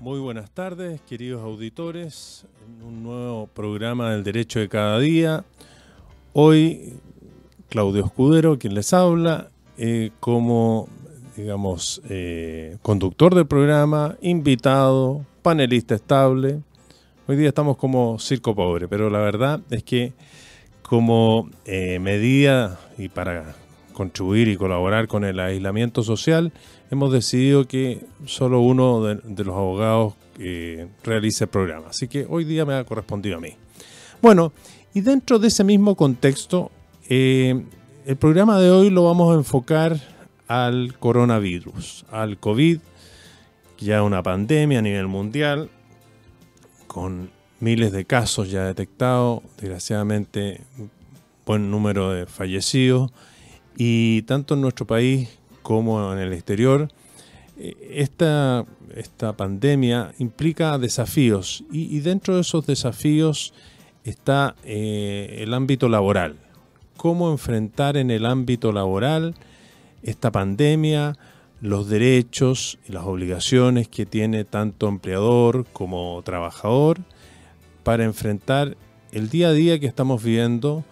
Muy buenas tardes, queridos auditores, en un nuevo programa del Derecho de Cada Día. Hoy, Claudio Escudero, quien les habla, eh, como, digamos, eh, conductor del programa, invitado, panelista estable. Hoy día estamos como circo pobre, pero la verdad es que como eh, medida y para contribuir y colaborar con el aislamiento social, hemos decidido que solo uno de, los abogados eh, realice el programa. Así que hoy día me ha correspondido a mí. Bueno, y dentro de ese mismo contexto, eh, el programa de hoy lo vamos a enfocar al coronavirus, al COVID, ya una pandemia a nivel mundial, con miles de casos ya detectados, desgraciadamente buen número de fallecidos, y tanto en nuestro país como en el exterior, eh, esta, esta pandemia implica desafíos y, dentro de esos desafíos está eh, el ámbito laboral. Cómo enfrentar en el ámbito laboral esta pandemia, los derechos y las obligaciones que tiene tanto empleador como trabajador para enfrentar el día a día que estamos viviendo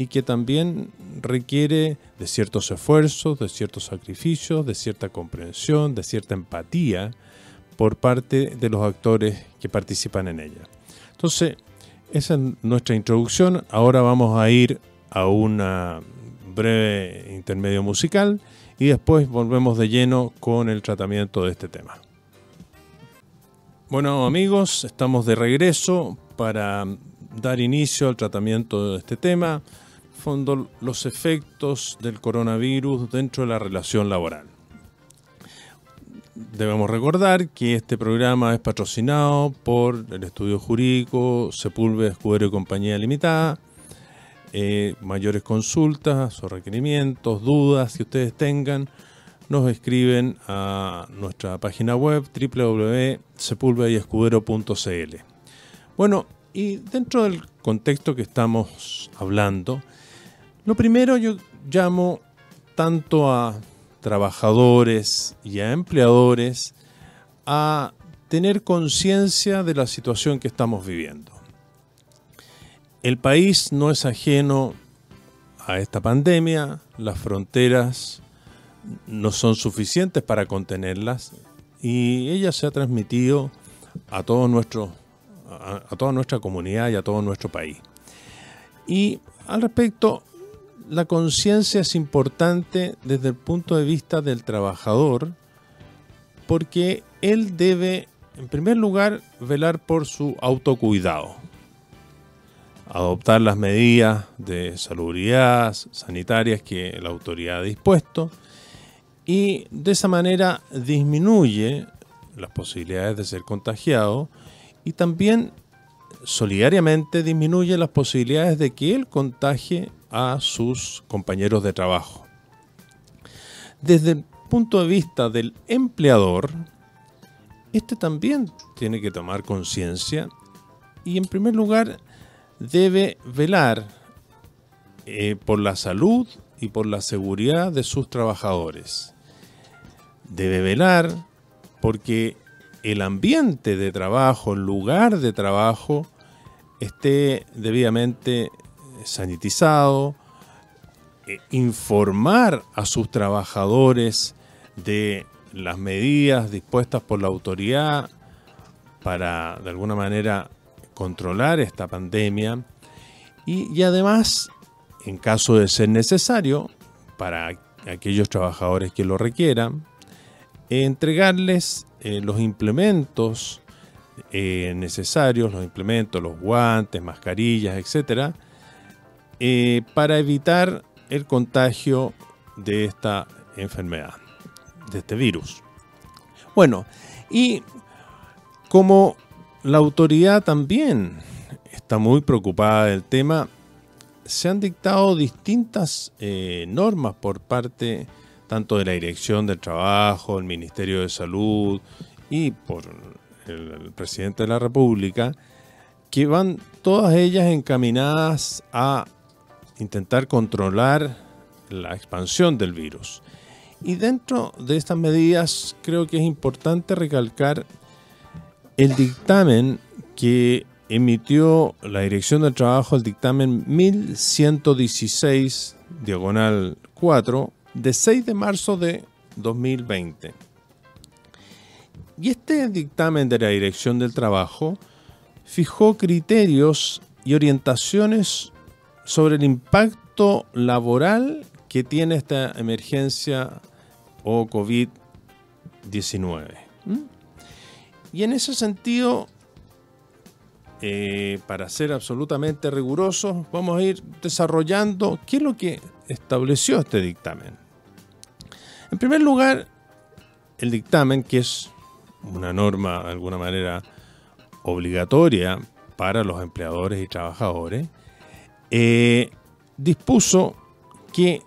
y que también requiere de ciertos esfuerzos, de ciertos sacrificios, de cierta comprensión, de cierta empatía por parte de los actores que participan en ella. Entonces, esa es nuestra introducción. Ahora vamos a ir a una breve intermedio musical y después volvemos de lleno con el tratamiento de este tema. Bueno amigos, estamos de regreso para dar inicio al tratamiento de este tema fondo los efectos del coronavirus dentro de la relación laboral. Debemos recordar que este programa es patrocinado por el estudio jurídico Sepúlveda Escudero y Compañía Limitada. Eh, mayores consultas o requerimientos, dudas que ustedes tengan, nos escriben a nuestra página web www.sepulvedayescudero.cl. Bueno, y dentro del contexto que estamos hablando, lo primero yo llamo tanto a trabajadores y a empleadores a tener conciencia de la situación que estamos viviendo. El país no es ajeno a esta pandemia, las fronteras no son suficientes para contenerlas y ella se ha transmitido a, a, toda nuestra comunidad y a todo nuestro país. Y al respecto, la conciencia es importante desde el punto de vista del trabajador porque él debe, en primer lugar, velar por su autocuidado, adoptar las medidas de salubridad sanitarias que la autoridad ha dispuesto y de esa manera disminuye las posibilidades de ser contagiado y también solidariamente disminuye las posibilidades de que él contagie a sus compañeros de trabajo. Desde el punto de vista del empleador, este también tiene que tomar conciencia y en primer lugar debe velar eh, por la salud y por la seguridad de sus trabajadores. Debe velar porque el ambiente de trabajo, el lugar de trabajo, esté debidamente sanitizado, eh, informar a sus trabajadores de las medidas dispuestas por la autoridad para de alguna manera controlar esta pandemia. Y, además, en caso de ser necesario, para aquellos trabajadores que lo requieran, entregarles eh, los implementos eh, necesarios, los implementos, los guantes, mascarillas, etcétera, eh, para evitar el contagio de esta enfermedad, de este virus. Bueno, y como la autoridad también está muy preocupada del tema, se han dictado distintas eh, normas por parte tanto de la Dirección del Trabajo, el Ministerio de Salud y por el presidente de la República, que van todas ellas encaminadas a intentar controlar la expansión del virus. Y dentro de estas medidas creo que es importante recalcar el dictamen que emitió la Dirección del Trabajo, el dictamen 1116, diagonal 4, de 6 de marzo de 2020. Y este dictamen de la Dirección del Trabajo fijó criterios y orientaciones sobre el impacto laboral que tiene esta emergencia o COVID-19. Y en ese sentido, eh, para ser absolutamente rigurosos, vamos a ir desarrollando qué es lo que estableció este dictamen. En primer lugar, el dictamen, que es una norma de alguna manera obligatoria para los empleadores y trabajadores, eh, dispuso que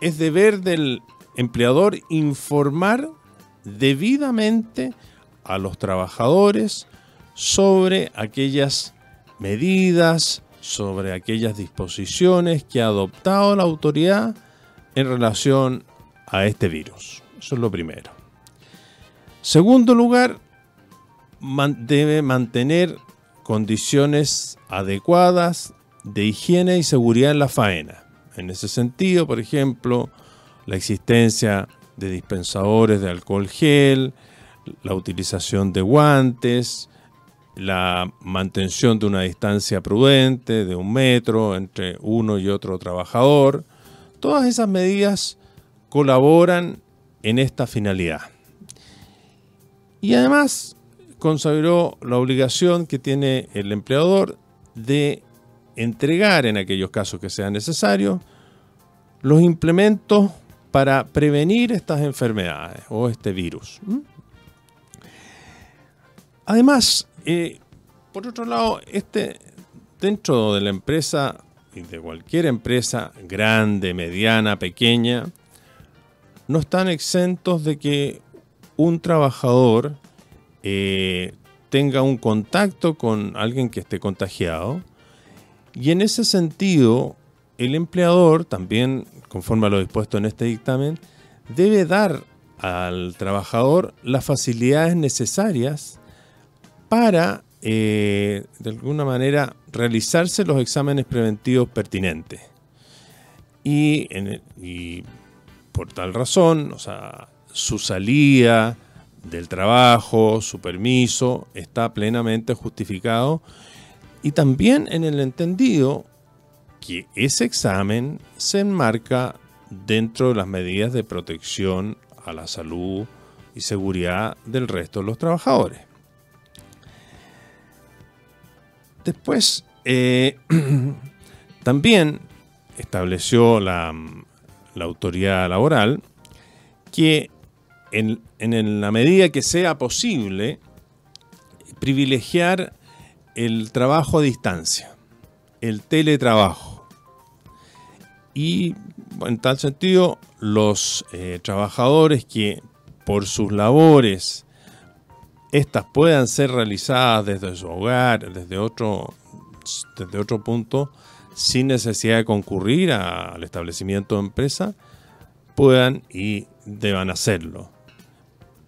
es deber del empleador informar debidamente a los trabajadores sobre aquellas medidas, sobre aquellas disposiciones que ha adoptado la autoridad en relación a este virus. Eso es lo primero. Segundo lugar, debe mantener condiciones adecuadas de higiene y seguridad en la faena. En ese sentido, por ejemplo, la existencia de dispensadores de alcohol gel, la utilización de guantes, la mantención de una distancia prudente de un metro entre uno y otro trabajador. Todas esas medidas colaboran en esta finalidad. Y además consagró la obligación que tiene el empleador de entregar en aquellos casos que sean necesarios los implementos para prevenir estas enfermedades o este virus. Además, eh, por otro lado, este, dentro de la empresa y de cualquier empresa grande, mediana, pequeña, no están exentos de que un trabajador eh, tenga un contacto con alguien que esté contagiado. Y en ese sentido, el empleador, también conforme a lo dispuesto en este dictamen, debe dar al trabajador las facilidades necesarias para, eh, de alguna manera, realizarse los exámenes preventivos pertinentes. Y, y por tal razón, o sea, su salida del trabajo, su permiso, está plenamente justificado. Y también en el entendido que ese examen se enmarca dentro de las medidas de protección a la salud y seguridad del resto de los trabajadores. Después, eh, también estableció la, la autoridad laboral que en, la medida que sea posible, privilegiar el trabajo a distancia, el teletrabajo. Y en tal sentido, los eh, trabajadores que por sus labores estas puedan ser realizadas desde su hogar, desde otro, desde otro punto, sin necesidad de concurrir al establecimiento de empresa, puedan y deban hacerlo.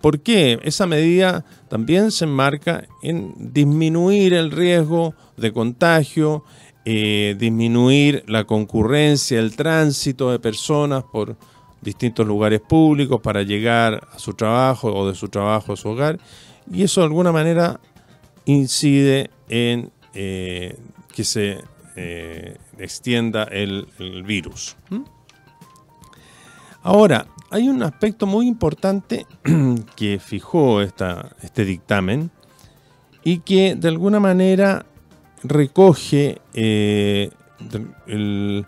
¿Por qué? Esa medida también se enmarca en disminuir el riesgo de contagio, eh, disminuir la concurrencia, el tránsito de personas por distintos lugares públicos para llegar a su trabajo o de su trabajo a su hogar. Y eso de alguna manera incide en eh, que se eh, extienda el, virus. Ahora, hay un aspecto muy importante que fijó este dictamen y que de alguna manera recoge eh, el,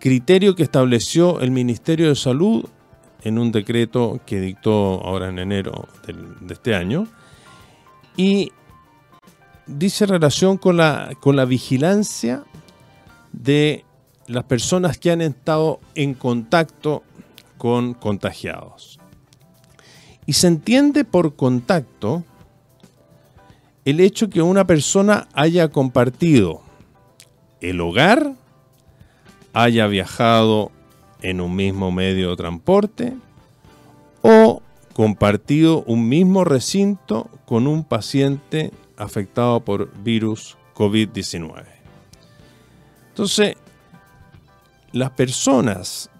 criterio que estableció el Ministerio de Salud en un decreto que dictó ahora en enero de este año y dice relación con la, con la vigilancia de las personas que han estado en contacto con contagiados. Y se entiende por contacto el hecho que una persona haya compartido el hogar, haya viajado en un mismo medio de transporte o compartido un mismo recinto con un paciente afectado por virus COVID-19. Entonces, las personas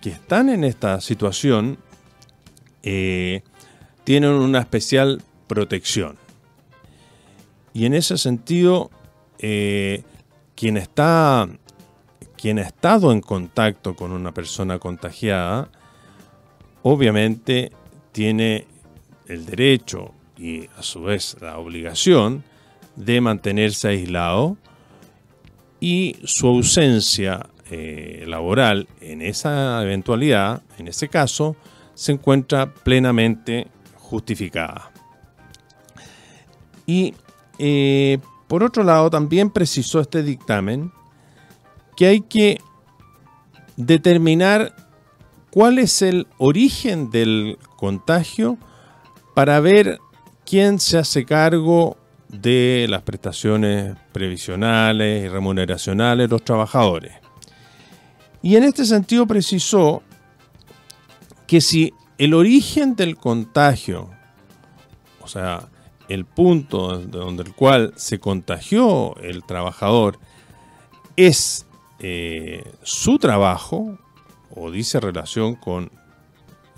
que están en esta situación eh, tienen una especial protección. Y en ese sentido, eh, quien, está, quien ha estado en contacto con una persona contagiada, obviamente tiene el derecho y a su vez la obligación de mantenerse aislado y su ausencia eh, laboral en esa eventualidad, en ese caso, se encuentra plenamente justificada. Y eh, por otro lado, también precisó este dictamen que hay que determinar cuál es el origen del contagio para ver quién se hace cargo de las prestaciones previsionales y remuneracionales de los trabajadores. Y en este sentido precisó que si el origen del contagio, o sea, el punto donde el cual se contagió el trabajador es eh, su trabajo, o dice relación con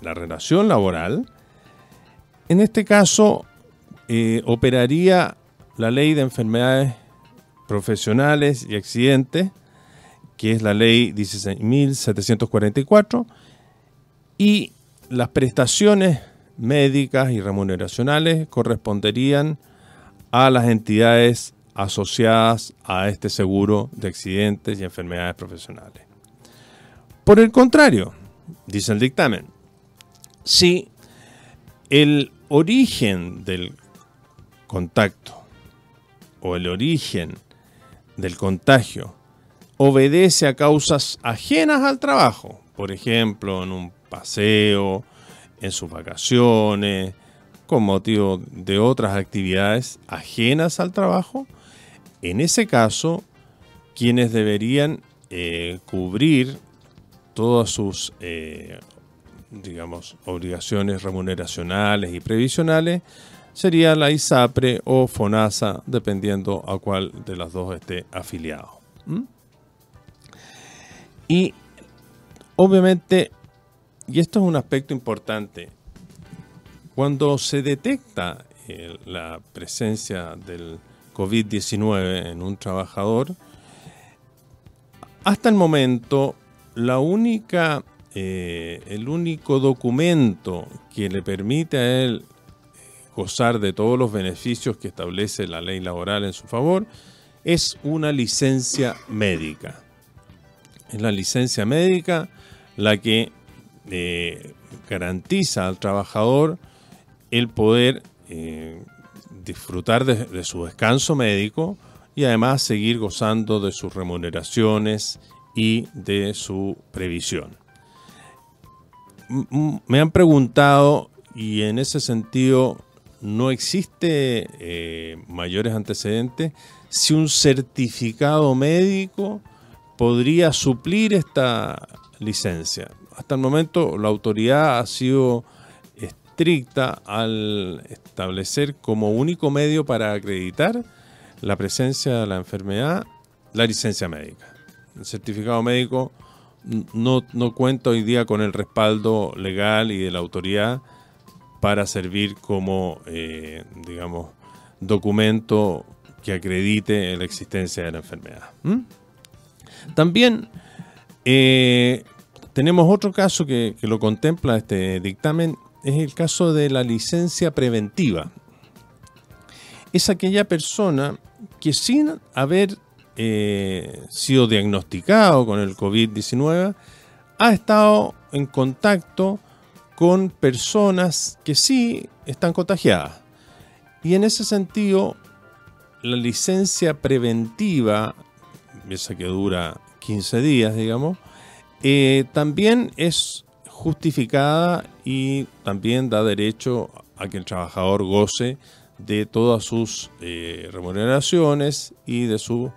la relación laboral, en este caso eh, operaría la ley de enfermedades profesionales y accidentes, que es la ley 16.744, y las prestaciones médicas y remuneracionales corresponderían a las entidades asociadas a este seguro de accidentes y enfermedades profesionales. Por el contrario, dice el dictamen, si el origen del contacto o el origen del contagio obedece a causas ajenas al trabajo, por ejemplo, en un paseo, en sus vacaciones, con motivo de otras actividades ajenas al trabajo, en ese caso, quienes deberían eh, cubrir todas sus, eh, digamos, obligaciones remuneracionales y previsionales sería la ISAPRE o FONASA, dependiendo a cuál de las dos esté afiliado. Y obviamente y esto es un aspecto importante. Cuando se detecta eh, la presencia del COVID-19 en un trabajador, hasta el momento la única, eh, el único documento que le permite a él gozar de todos los beneficios que establece la ley laboral en su favor es una licencia médica. Es la licencia médica la que eh, garantiza al trabajador el poder eh, disfrutar de, su descanso médico y además seguir gozando de sus remuneraciones y de su previsión. Me han preguntado y en ese sentido no existe eh, mayores antecedentes si un certificado médico podría suplir esta licencia hasta el momento la autoridad ha sido estricta al establecer como único medio para acreditar la presencia de la enfermedad la licencia médica. El certificado médico no, no cuenta hoy día con el respaldo legal y de la autoridad para servir como, eh, digamos, documento que acredite la existencia de la enfermedad. También eh, tenemos otro caso que, lo contempla este dictamen, es el caso de la licencia preventiva. Es aquella persona que sin haber eh, sido diagnosticado con el COVID-19, ha estado en contacto con personas que sí están contagiadas. Y en ese sentido, la licencia preventiva, esa que dura 15 días, digamos, eh, también es justificada y también da derecho a que el trabajador goce de todas sus eh, remuneraciones y de sus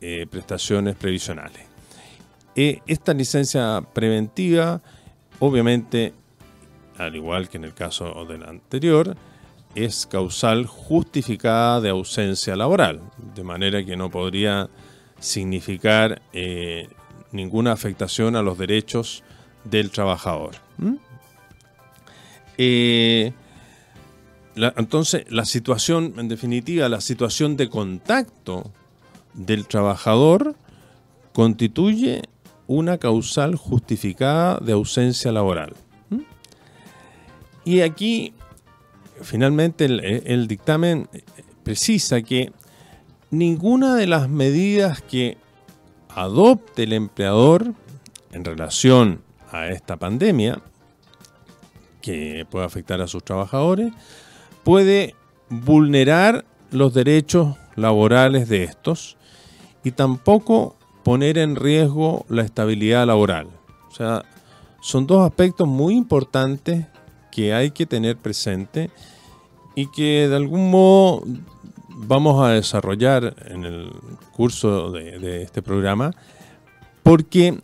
eh, prestaciones previsionales. esta licencia preventiva, obviamente, al igual que en el caso del anterior, es causal justificada de ausencia laboral, de manera que no podría significar eh, ninguna afectación a los derechos del trabajador. Eh, entonces, la situación, en definitiva, la situación de contacto del trabajador constituye una causal justificada de ausencia laboral. Y aquí, finalmente, el, dictamen precisa que ninguna de las medidas que adopte el empleador en relación a esta pandemia, que puede afectar a sus trabajadores, puede vulnerar los derechos laborales de estos y tampoco poner en riesgo la estabilidad laboral. O sea, son dos aspectos muy importantes que hay que tener presente y que de algún modo vamos a desarrollar en el curso de, este programa, porque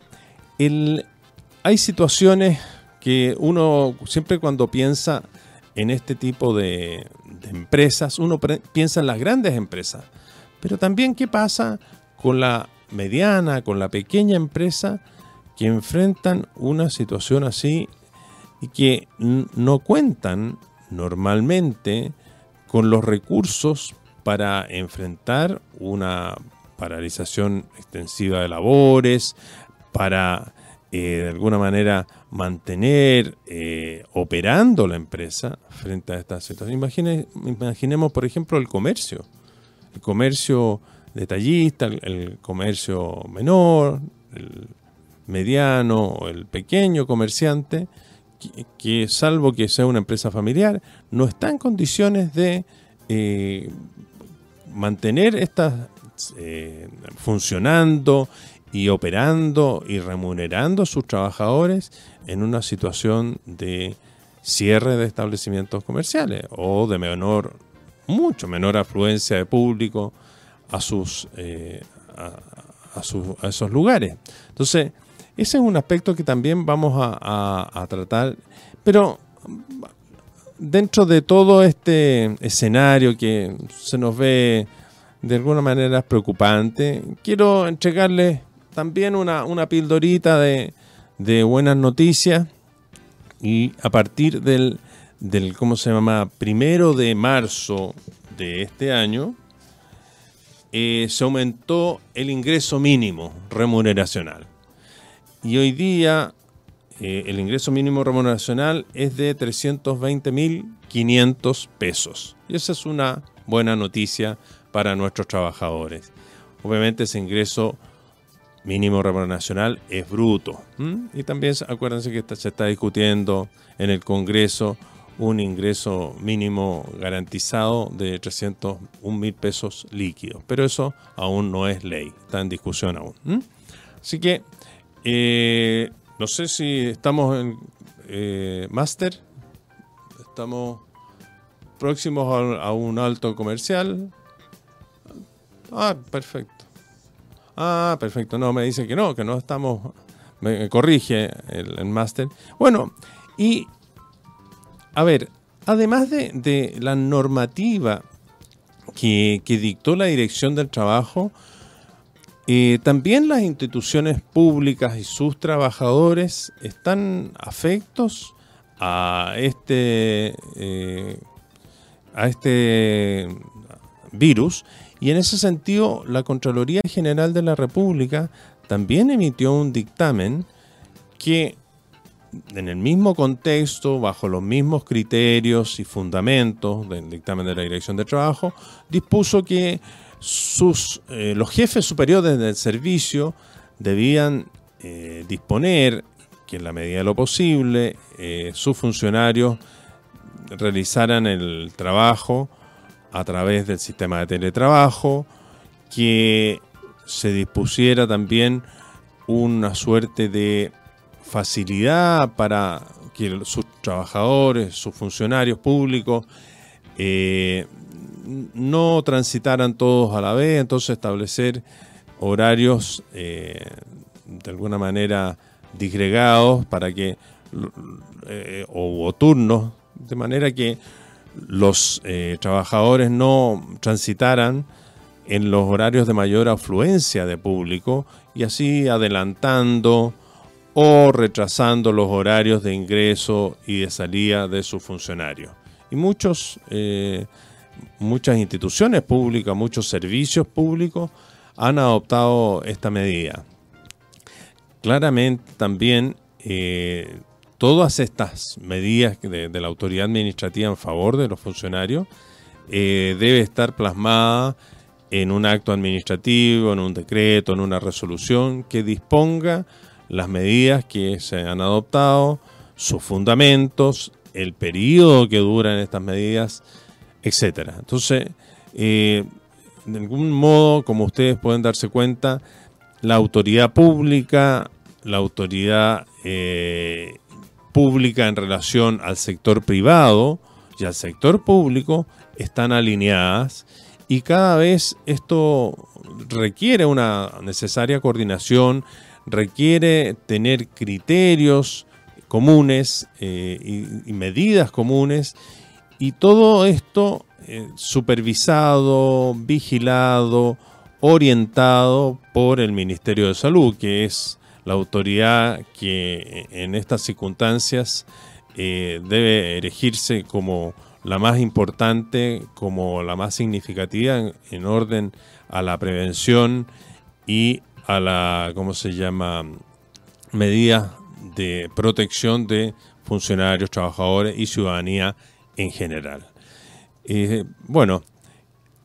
hay situaciones que uno siempre cuando piensa en este tipo de, de empresas, uno piensa en las grandes empresas, pero también qué pasa con la mediana, con la pequeña empresa que enfrentan una situación así y que no cuentan normalmente con los recursos para enfrentar una paralización extensiva de labores, para eh, de alguna manera mantener eh, operando la empresa frente a esta situación. imaginemos, por ejemplo, el comercio. El comercio detallista, el, comercio menor, el mediano o el pequeño comerciante, que, salvo que sea una empresa familiar, no está en condiciones de eh, mantener estas eh, funcionando y operando y remunerando a sus trabajadores en una situación de cierre de establecimientos comerciales o de menor, mucho menor afluencia de público a sus, eh, a, esos lugares. Entonces, ese es un aspecto que también vamos a, tratar, pero dentro de todo este escenario que se nos ve de alguna manera preocupante, quiero entregarles también una, una pildorita de, de, buenas noticias y a partir del, del, ¿cómo se llama?, primero de marzo de este año, eh, se aumentó el ingreso mínimo remuneracional. Y hoy día eh, el ingreso mínimo remuneracional es de 320.500 pesos. Y esa es una buena noticia para nuestros trabajadores. Obviamente ese ingreso mínimo remuneracional es bruto. Y también acuérdense que se está discutiendo en el Congreso un ingreso mínimo garantizado de 301 mil pesos líquidos. Pero eso aún no es ley, está en discusión aún. Así que eh, no sé si estamos en eh, máster, estamos próximos a, un alto comercial. Ah, perfecto. Ah, perfecto. No, me dice que no, que no estamos. Me corrige el, el máster. Bueno, y a ver, además de, la normativa que, dictó la Dirección del Trabajo, eh, también las instituciones públicas y sus trabajadores están afectos a este, eh, a este virus y en ese sentido la Contraloría General de la República también emitió un dictamen que en el mismo contexto, bajo los mismos criterios y fundamentos del dictamen de la Dirección de Trabajo, dispuso que eh, los jefes superiores del servicio debían eh, disponer que en la medida de lo posible eh, sus funcionarios realizaran el trabajo a través del sistema de teletrabajo, que se dispusiera también una suerte de facilidad para que sus trabajadores, sus funcionarios públicos, no transitaran todos a la vez, entonces establecer horarios eh, de alguna manera disgregados para que, eh, o, turnos, de manera que los eh, trabajadores no transitaran en los horarios de mayor afluencia de público y así adelantando o retrasando los horarios de ingreso y de salida de sus funcionarios. Y muchos, muchas instituciones públicas, muchos servicios públicos han adoptado esta medida. Claramente también eh, todas estas medidas de, la autoridad administrativa en favor de los funcionarios eh, debe estar plasmada en un acto administrativo, en un decreto, en una resolución que disponga las medidas que se han adoptado, sus fundamentos, el periodo que duran estas medidas, etc. Entonces, eh, de algún modo, como ustedes pueden darse cuenta, la autoridad pública, la autoridad eh, pública en relación al sector privado y al sector público están alineadas y cada vez esto requiere una necesaria coordinación, requiere tener criterios comunes eh, y, medidas comunes y todo esto eh, supervisado, vigilado, orientado por el Ministerio de Salud, que es la autoridad que en estas circunstancias eh, debe erigirse como la más importante, como la más significativa en, orden a la prevención y a la, ¿cómo se llama?, medidas de protección de funcionarios, trabajadores y ciudadanía en general. Eh, bueno,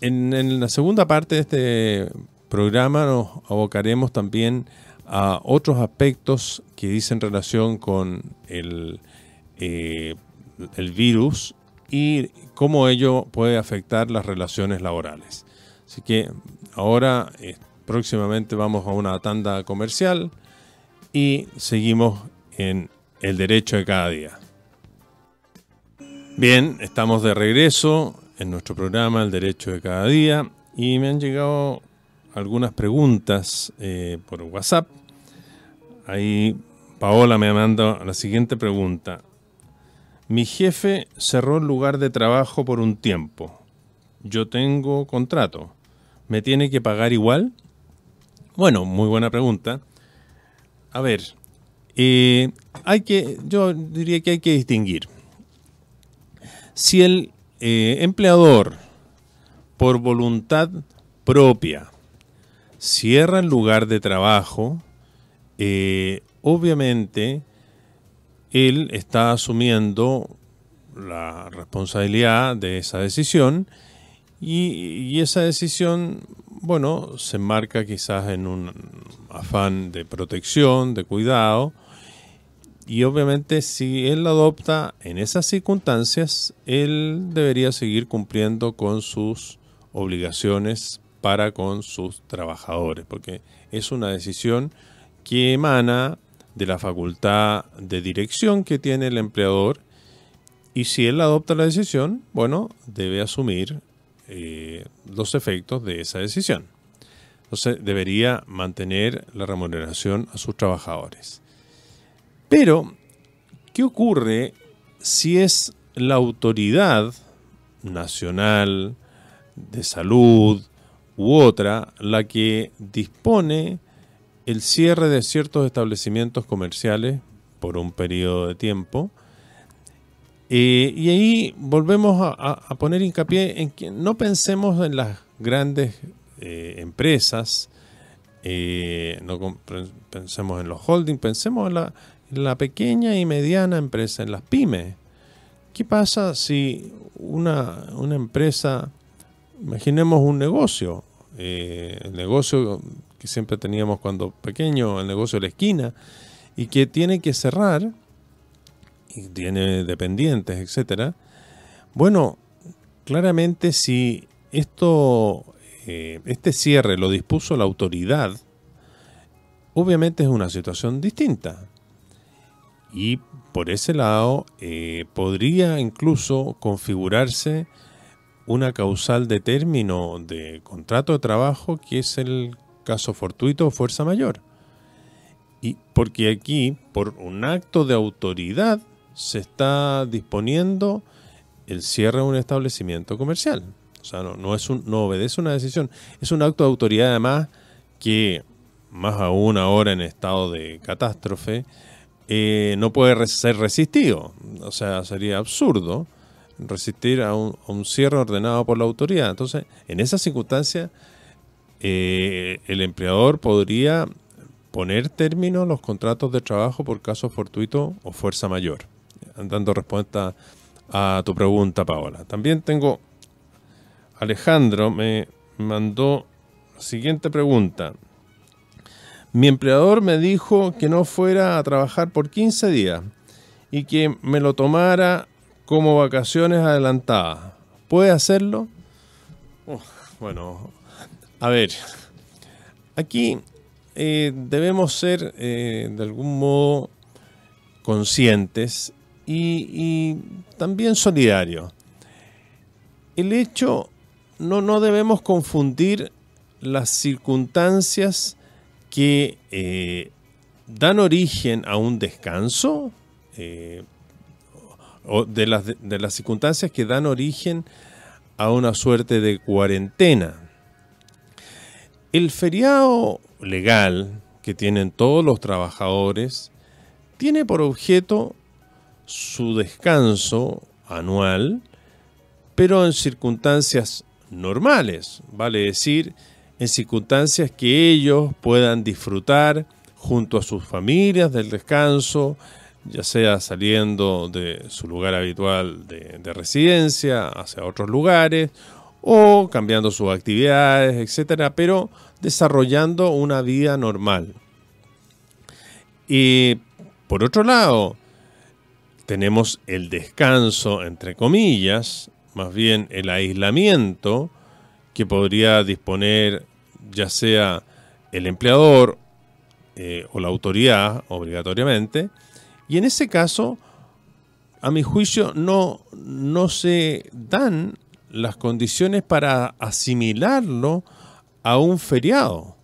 en, la segunda parte de este programa nos abocaremos también a otros aspectos que dicen relación con el, eh, virus y cómo ello puede afectar las relaciones laborales. Así que ahora eh, próximamente vamos a una tanda comercial y seguimos en el derecho de cada día. Bien, estamos de regreso en nuestro programa El Derecho de Cada Día y me han llegado algunas preguntas eh, por WhatsApp. Ahí Paola me manda la siguiente pregunta. Mi jefe cerró el lugar de trabajo por un tiempo. Yo tengo contrato. ¿Me tiene que pagar igual? Bueno, muy buena pregunta. A ver, eh, hay que, yo diría que hay que distinguir. Si el eh, empleador, por voluntad propia, cierra el lugar de trabajo, eh, obviamente él está asumiendo la responsabilidad de esa decisión y, esa decisión, bueno, se enmarca quizás en un afán de protección, de cuidado, y obviamente si él adopta en esas circunstancias, él debería seguir cumpliendo con sus obligaciones para con sus trabajadores, porque es una decisión que emana de la facultad de dirección que tiene el empleador y si él adopta la decisión, bueno, debe asumir eh, los efectos de esa decisión. Entonces debería mantener la remuneración a sus trabajadores. Pero, ¿qué ocurre si es la autoridad nacional de salud u otra la que dispone el cierre de ciertos establecimientos comerciales por un periodo de tiempo. Eh, y ahí volvemos a, poner hincapié en que no pensemos en las grandes eh, empresas, eh, no pensemos en los holdings, pensemos en la, la, pequeña y mediana empresa, en las pymes. ¿Qué pasa si una, una empresa, imaginemos un negocio, el negocio que siempre teníamos cuando pequeño, el negocio de la esquina, y que tiene que cerrar, y tiene dependientes, etcétera. Bueno, claramente si esto, eh, este cierre lo dispuso la autoridad, obviamente es una situación distinta. Y por ese lado eh, podría incluso configurarse una causal de término de contrato de trabajo que es el caso fortuito o fuerza mayor. Y porque aquí, por un acto de autoridad, se está disponiendo el cierre de un establecimiento comercial. O sea, no, es un, no obedece una decisión, es un acto de autoridad además que, más aún ahora en estado de catástrofe, eh, no puede ser resistido. O sea, sería absurdo resistir a un, cierre ordenado por la autoridad. Entonces, en esas circunstancias, eh, el empleador podría poner término a los contratos de trabajo por caso fortuito o fuerza mayor. Dando respuesta a tu pregunta, Paola. También tengo, Alejandro me mandó la siguiente pregunta. Mi empleador me dijo que no fuera a trabajar por 15 días y que me lo tomara como vacaciones adelantadas. ¿Puede hacerlo? bueno, a ver, aquí eh, debemos ser eh, de algún modo conscientes y, y, también solidarios. El hecho, no, no debemos confundir las circunstancias que eh, dan origen a un descanso, eh, o de las, de las circunstancias que dan origen a una suerte de cuarentena. El feriado legal que tienen todos los trabajadores tiene por objeto su descanso anual, pero en circunstancias normales, vale decir, en circunstancias que ellos puedan disfrutar junto a sus familias del descanso, ya sea saliendo de su lugar habitual de, residencia hacia otros lugares o cambiando sus actividades, etcétera, pero desarrollando una vida normal. Y por otro lado, tenemos el descanso, entre comillas, más bien el aislamiento, que podría disponer ya sea el empleador eh, o la autoridad obligatoriamente. Y en ese caso, a mi juicio, no, no se dan las condiciones para asimilarlo a un feriado.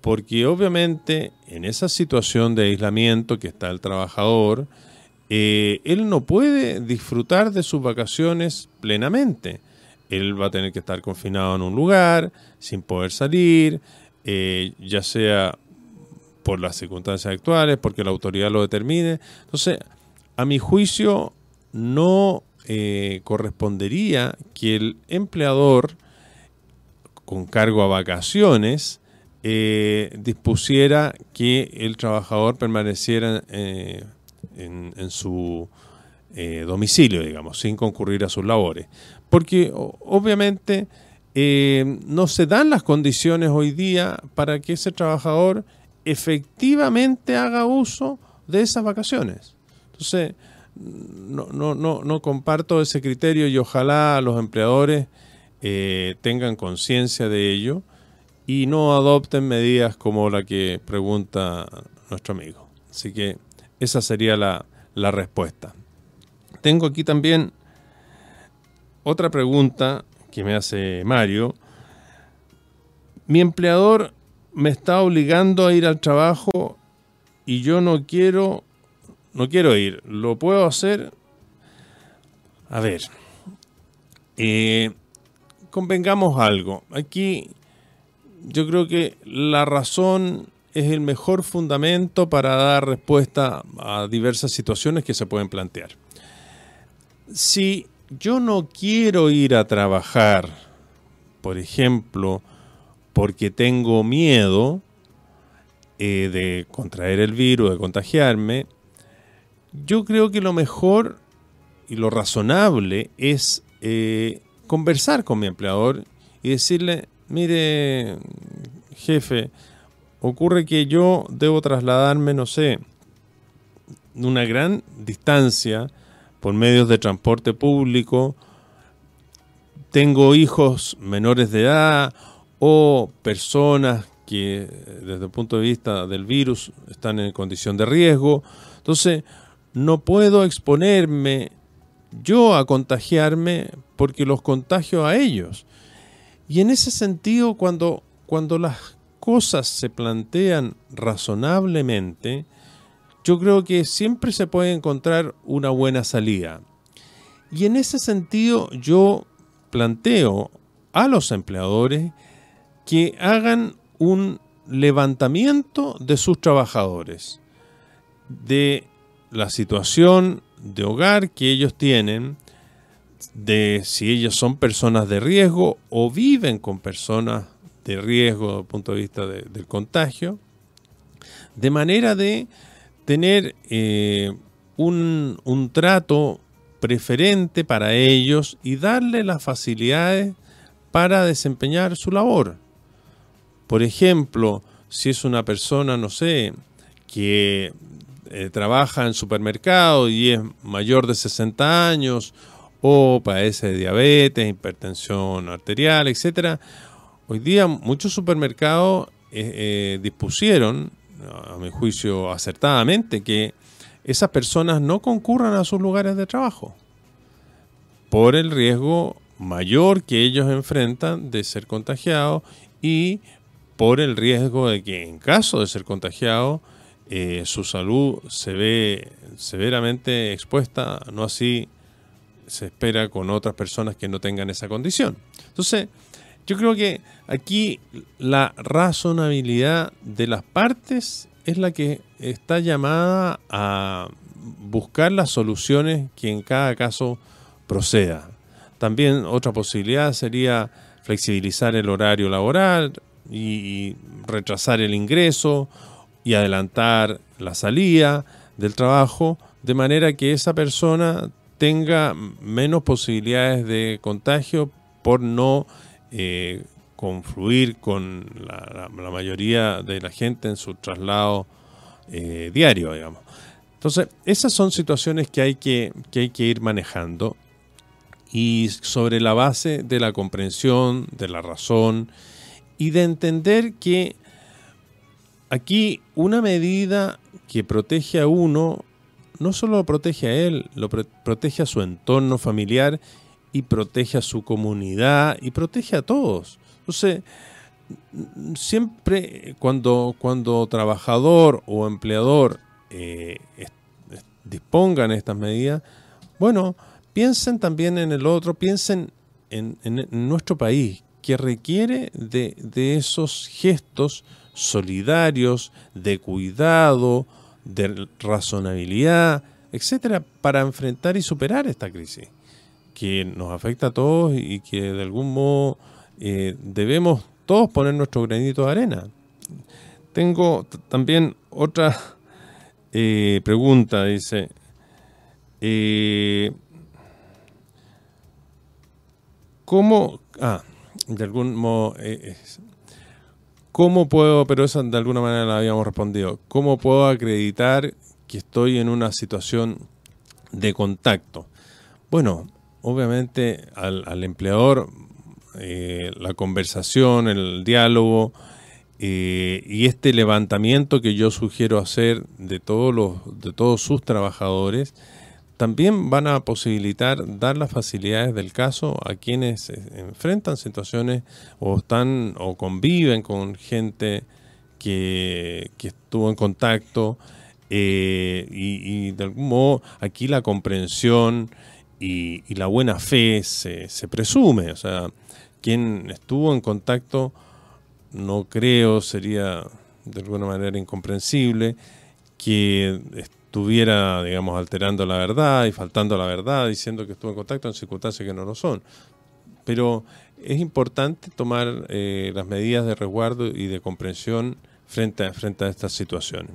Porque obviamente en esa situación de aislamiento que está el trabajador, eh, él no puede disfrutar de sus vacaciones plenamente él va a tener que estar confinado en un lugar, sin poder salir, eh, ya sea por las circunstancias actuales, porque la autoridad lo determine. Entonces, a mi juicio, no eh, correspondería que el empleador, con cargo a vacaciones, eh, dispusiera que el trabajador permaneciera en, su domicilio, digamos, sin concurrir a sus labores porque obviamente eh, no se dan las condiciones hoy día para que ese trabajador efectivamente haga uso de esas vacaciones. Entonces, no, no, no, no comparto ese criterio y ojalá los empleadores eh, tengan conciencia de ello y no adopten medidas como la que pregunta nuestro amigo. Así que esa sería la, la respuesta. Tengo aquí también otra pregunta que me hace Mario. Mi empleador me está obligando a ir al trabajo y yo no quiero, no quiero ir. ¿Lo puedo hacer? A ver, eh, convengamos algo. Aquí yo creo que la razón es el mejor fundamento para dar respuesta a diversas situaciones que se pueden plantear. Si yo no quiero ir a trabajar, por ejemplo, porque tengo miedo eh, de contraer el virus, de contagiarme, yo creo que lo mejor y lo razonable es eh, conversar con mi empleador y decirle, mire, jefe, ocurre que yo debo trasladarme, no sé, una gran distancia, por medios de transporte público, tengo hijos menores de edad o personas que desde el punto de vista del virus están en condición de riesgo. Entonces, no puedo exponerme yo a contagiarme porque los contagio a ellos. Y en ese sentido, cuando, cuando las cosas se plantean razonablemente, yo creo que siempre se puede encontrar una buena salida. Y en ese sentido yo planteo a los empleadores que hagan un levantamiento de sus trabajadores, de la situación de hogar que ellos tienen, de si ellos son personas de riesgo o viven con personas de riesgo desde el punto de vista del contagio, de manera de tener eh, un, un trato preferente para ellos y darle las facilidades para desempeñar su labor. Por ejemplo, si es una persona, no sé, que eh, trabaja en supermercado y es mayor de 60 años o padece de diabetes, hipertensión arterial, etc. Hoy día muchos supermercados eh, dispusieron, a mi juicio acertadamente, que esas personas no concurran a sus lugares de trabajo por el riesgo mayor que ellos enfrentan de ser contagiados y por el riesgo de que en caso de ser contagiado eh, su salud se ve severamente expuesta, no así se espera con otras personas que no tengan esa condición. Entonces, yo creo que aquí la razonabilidad de las partes es la que está llamada a buscar las soluciones que en cada caso proceda. También otra posibilidad sería flexibilizar el horario laboral y retrasar el ingreso y adelantar la salida del trabajo de manera que esa persona tenga menos posibilidades de contagio por no eh, confluir con la, mayoría de la gente en su traslado eh, diario, digamos. Entonces, esas son situaciones que hay que, que hay que ir manejando y sobre la base de la comprensión, de la razón y de entender que aquí una medida que protege a uno, no solo lo protege a él, lo protege a su entorno familiar y protege a su comunidad y protege a todos. Entonces, siempre cuando, cuando trabajador o empleador eh, dispongan estas medidas, bueno, piensen también en el otro, piensen en, nuestro país, que requiere de, de esos gestos solidarios, de cuidado, de razonabilidad, etcétera, para enfrentar y superar esta crisis que nos afecta a todos y que de algún modo eh, debemos todos poner nuestro granito de arena. Tengo también otra eh, pregunta, dice, eh, ¿cómo, ah, de algún modo, ¿Cómo puedo, pero eso de alguna manera la habíamos respondido, cómo puedo acreditar que estoy en una situación de contacto? Bueno, obviamente al, empleador eh, la conversación, el diálogo eh, y este levantamiento que yo sugiero hacer de todos los de todos sus trabajadores también van a posibilitar dar las facilidades del caso a quienes enfrentan situaciones o están o conviven con gente que, estuvo en contacto eh, y, de algún modo aquí la comprensión y, la buena fe se, se, presume. O sea, quien estuvo en contacto no creo sería de alguna manera incomprensible que estuviera, digamos, alterando la verdad y faltando la verdad, diciendo que estuvo en contacto en circunstancias que no lo son. Pero es importante tomar eh, las medidas de resguardo y de comprensión frente a, frente a estas situaciones.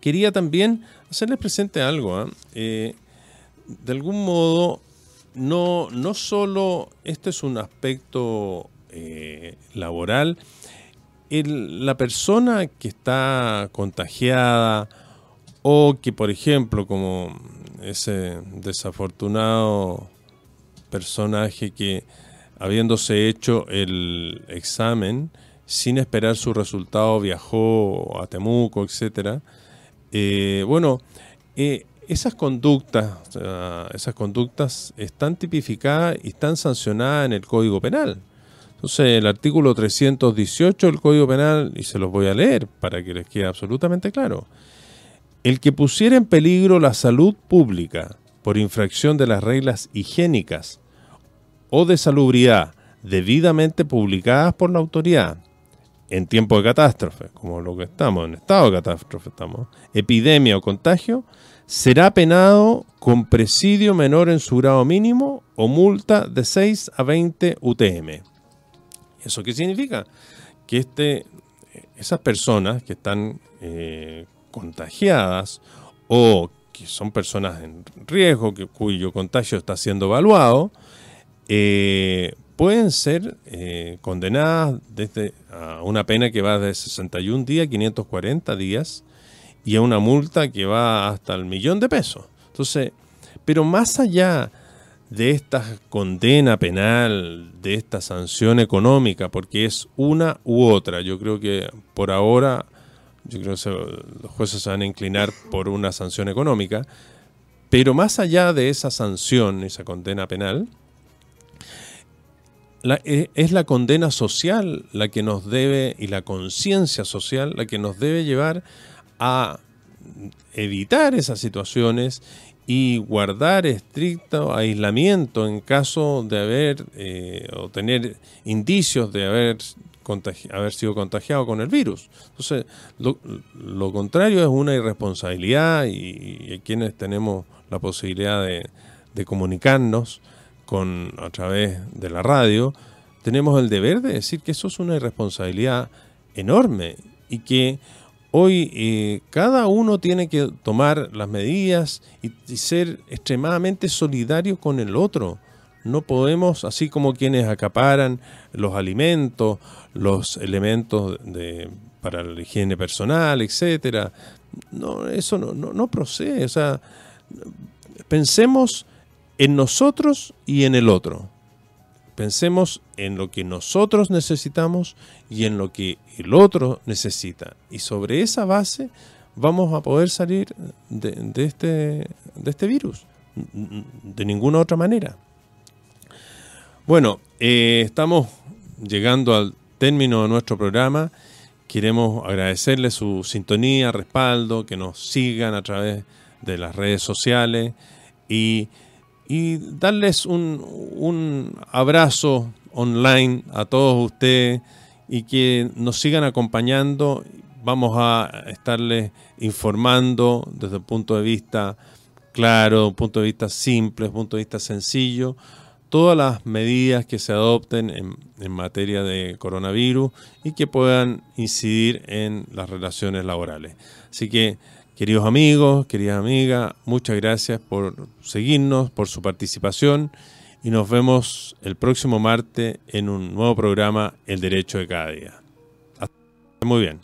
Quería también hacerles presente algo. ¿ah? Eh, de algún modo, no, no solo este es un aspecto eh, laboral, la persona que está contagiada o que, por ejemplo, como ese desafortunado personaje que, habiéndose hecho el examen, sin esperar su resultado, viajó a Temuco, etc. Eh, bueno, eh, esas conductas, esas conductas están tipificadas y están sancionadas en el Código Penal. Entonces, el artículo 318 del Código Penal, y se los voy a leer para que les quede absolutamente claro, el que pusiera en peligro la salud pública, por infracción de las reglas higiénicas o de salubridad debidamente publicadas por la autoridad en tiempo de catástrofe, como lo que estamos, en estado de catástrofe estamos, epidemia o contagio, será penado con presidio menor en su grado mínimo o multa de 6 a 20 UTM. ¿Eso qué significa? Que este, esas personas que están eh, contagiadas o que son personas en riesgo, que, cuyo contagio está siendo evaluado, eh, pueden ser eh, condenadas desde a una pena que va de 61 días, 540 días, y a una multa que va hasta el millón de pesos. Entonces, pero más allá de esta condena penal, de esta sanción económica, porque es una u otra, yo creo que por ahora, yo creo que los jueces se van a inclinar por una sanción económica, pero más allá de esa sanción, esa condena penal, eh, es la condena social la que nos debe, y la conciencia social, la que nos debe llevar evitar esas situaciones y guardar estricto aislamiento en caso de haber eh, o tener indicios de haber, haber sido contagiado con el virus. Entonces, lo, contrario es una irresponsabilidad y, quienes tenemos la posibilidad de, de comunicarnos con, a través de la radio, tenemos el deber de decir que eso es una irresponsabilidad enorme y que Hoy eh, cada uno tiene que tomar las medidas y, ser extremadamente solidario con el otro. No podemos, así como quienes acaparan los alimentos, los elementos de, para la higiene personal, etcétera. No, eso no, no procede. O sea, pensemos en nosotros y en el otro. Pensemos en lo que nosotros necesitamos y en lo que el otro necesita. Y sobre esa base vamos a poder salir de, este, de este virus. De ninguna otra manera. Bueno, eh, estamos llegando al término de nuestro programa. Queremos agradecerle su sintonía, respaldo, que nos sigan a través de las redes sociales y y darles un, un abrazo online a todos ustedes y que nos sigan acompañando. Vamos a estarles informando desde el punto de vista claro, punto de vista simple, punto de vista sencillo, todas las medidas que se adopten en, en, materia de coronavirus y que puedan incidir en las relaciones laborales. Así que Queridos amigos, queridas amigas, muchas gracias por seguirnos, por su participación y nos vemos el próximo martes en un nuevo programa El Derecho de cada día. Hasta muy bien.